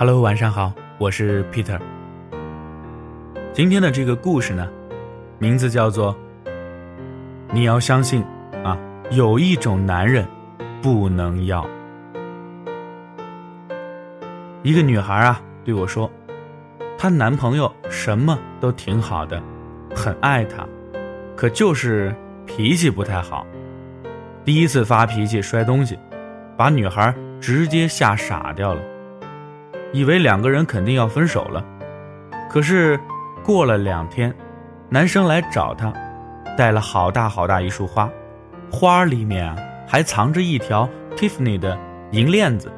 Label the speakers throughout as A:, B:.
A: Hello，晚上好，我是 Peter。今天的这个故事呢，名字叫做“你要相信啊，有一种男人不能要”。一个女孩啊对我说，她男朋友什么都挺好的，很爱她，可就是脾气不太好。第一次发脾气摔东西，把女孩直接吓傻掉了。以为两个人肯定要分手了，可是过了两天，男生来找她，带了好大好大一束花，花里面啊还藏着一条 Tiffany 的银链子。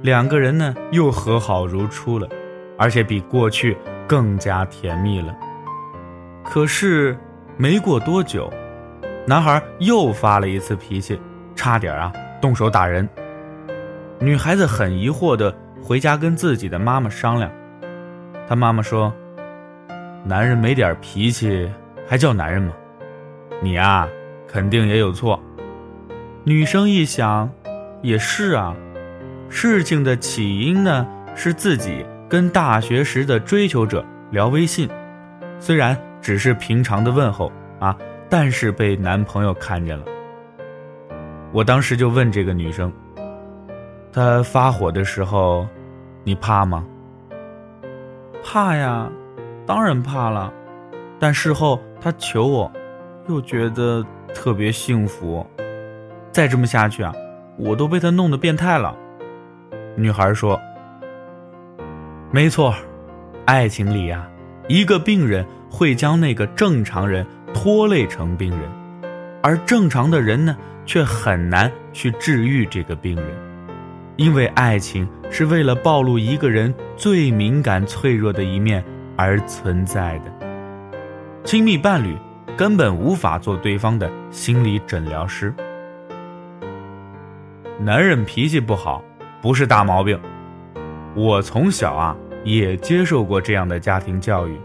A: 两个人呢又和好如初了，而且比过去更加甜蜜了。可是没过多久，男孩又发了一次脾气，差点啊动手打人。女孩子很疑惑的。回家跟自己的妈妈商量，他妈妈说：“男人没点脾气还叫男人吗？你啊，肯定也有错。”女生一想，也是啊，事情的起因呢是自己跟大学时的追求者聊微信，虽然只是平常的问候啊，但是被男朋友看见了。我当时就问这个女生。他发火的时候，你怕吗？
B: 怕呀，当然怕了。但事后他求我，又觉得特别幸福。再这么下去啊，我都被他弄得变态了。
A: 女孩说：“没错，爱情里呀，一个病人会将那个正常人拖累成病人，而正常的人呢，却很难去治愈这个病人。”因为爱情是为了暴露一个人最敏感脆弱的一面而存在的。亲密伴侣根本无法做对方的心理诊疗师。男人脾气不好不是大毛病，我从小啊也接受过这样的家庭教育，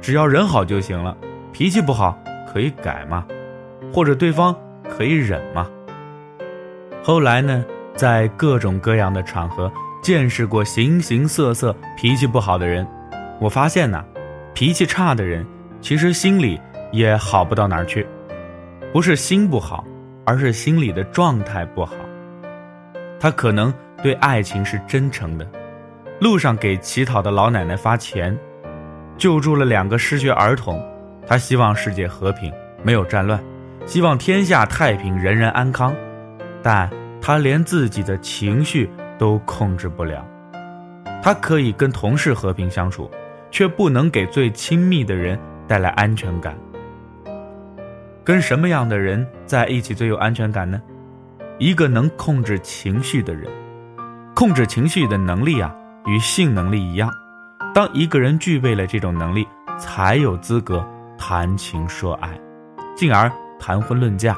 A: 只要人好就行了，脾气不好可以改嘛，或者对方可以忍嘛。后来呢？在各种各样的场合见识过形形色色脾气不好的人，我发现呢，脾气差的人其实心里也好不到哪儿去，不是心不好，而是心里的状态不好。他可能对爱情是真诚的，路上给乞讨的老奶奶发钱，救助了两个失学儿童，他希望世界和平，没有战乱，希望天下太平，人人安康，但。他连自己的情绪都控制不了，他可以跟同事和平相处，却不能给最亲密的人带来安全感。跟什么样的人在一起最有安全感呢？一个能控制情绪的人，控制情绪的能力啊，与性能力一样。当一个人具备了这种能力，才有资格谈情说爱，进而谈婚论嫁。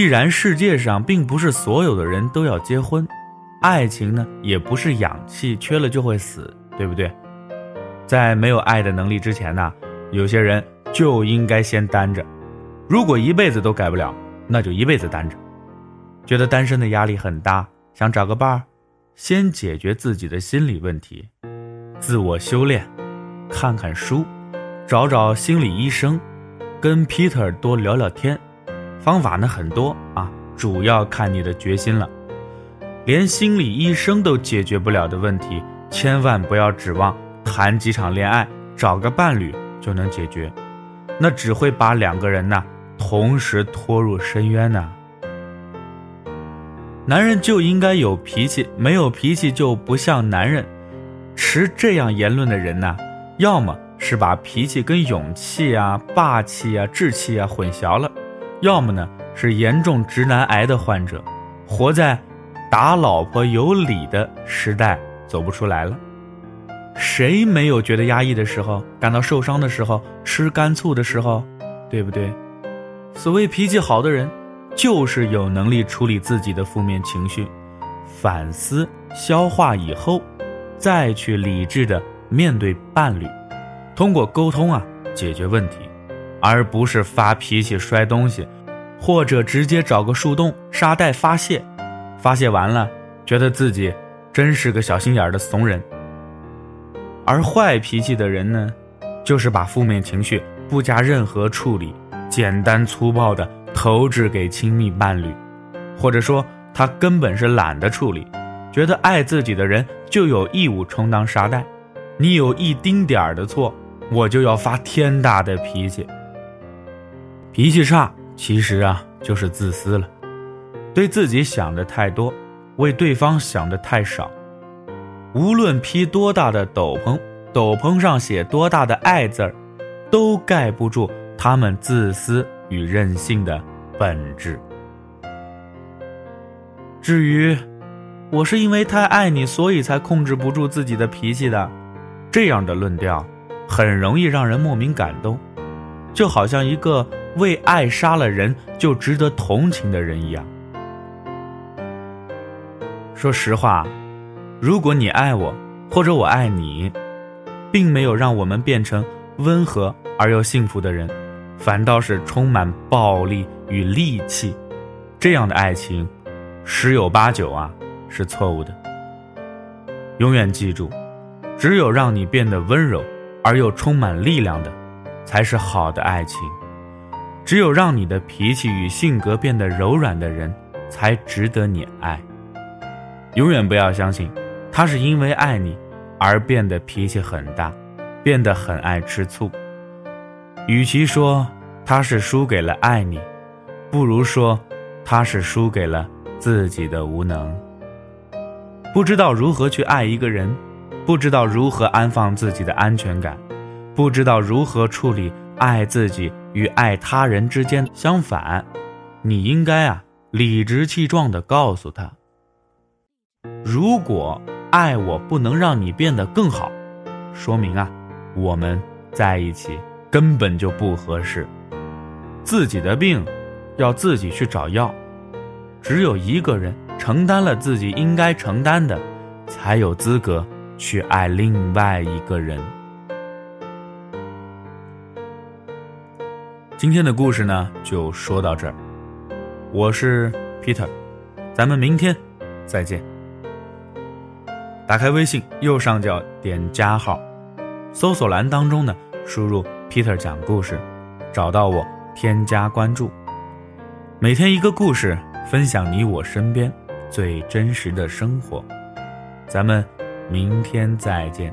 A: 既然世界上并不是所有的人都要结婚，爱情呢也不是氧气缺了就会死，对不对？在没有爱的能力之前呢，有些人就应该先单着。如果一辈子都改不了，那就一辈子单着。觉得单身的压力很大，想找个伴儿，先解决自己的心理问题，自我修炼，看看书，找找心理医生，跟 Peter 多聊聊天。方法呢很多啊，主要看你的决心了。连心理医生都解决不了的问题，千万不要指望谈几场恋爱、找个伴侣就能解决，那只会把两个人呢同时拖入深渊呢。男人就应该有脾气，没有脾气就不像男人。持这样言论的人呢，要么是把脾气跟勇气啊、霸气啊、志气啊混淆了。要么呢是严重直男癌的患者，活在打老婆有理的时代走不出来了。谁没有觉得压抑的时候，感到受伤的时候，吃干醋的时候，对不对？所谓脾气好的人，就是有能力处理自己的负面情绪，反思消化以后，再去理智的面对伴侣，通过沟通啊解决问题。而不是发脾气摔东西，或者直接找个树洞沙袋发泄，发泄完了，觉得自己真。
B: 是个小心眼的怂人。而坏脾气的人呢，就是把负面情绪不加任何处理，简单粗暴的投掷给亲密伴侣，或者说他根本是懒得处理，觉得爱自己的人就有义务充当沙袋，你有一丁点儿的错，我就要发天大的脾气。脾气差，其实啊就是自私了，对自己想的太多，为对方想的太少。无论披多大的斗篷，斗篷上写多大的爱字儿，都盖不住他们自私与任性的本质。至于，我是因为太爱你，所以才控制不住自己的脾气的，这样的论调，很容易让人莫名感动，就好像一个为爱杀了人就值得同情的人一样。说实话。如果你爱我，或者我爱你，并没有让我们变成温和而又幸福的人，反倒是充满暴力与戾气，这样的爱情，十有八九啊是错误的。永远记住，只有让你变得温柔而又充满力量的，才是好的爱情；只有让你的脾气与性格变得柔软的人，才值得你爱。永远不要相信。他是因为爱你，而变得脾气很大，变得很爱吃醋。与其说他是输给了爱你，不如说他是输给了自己的无能。不知道如何去爱一个人，不知道如何安放自己的安全感，不知道如何处理爱自己与爱他人之间相反，你应该啊理直气壮地告诉他：如果。爱我不能让你变得更好，说明啊，我们在一起根本就不合适。自己的病要自己去找药，只有一个人承担了自己应该承担的，才有资格去爱另外一个人。今天的故事呢，就说到这儿。我是 Peter，咱们明天再见。打开微信右上角点加号，搜索栏当中呢输入 Peter 讲故事，找到我添加关注。每天一个故事，分享你我身边最真实的生活。咱们明天再见。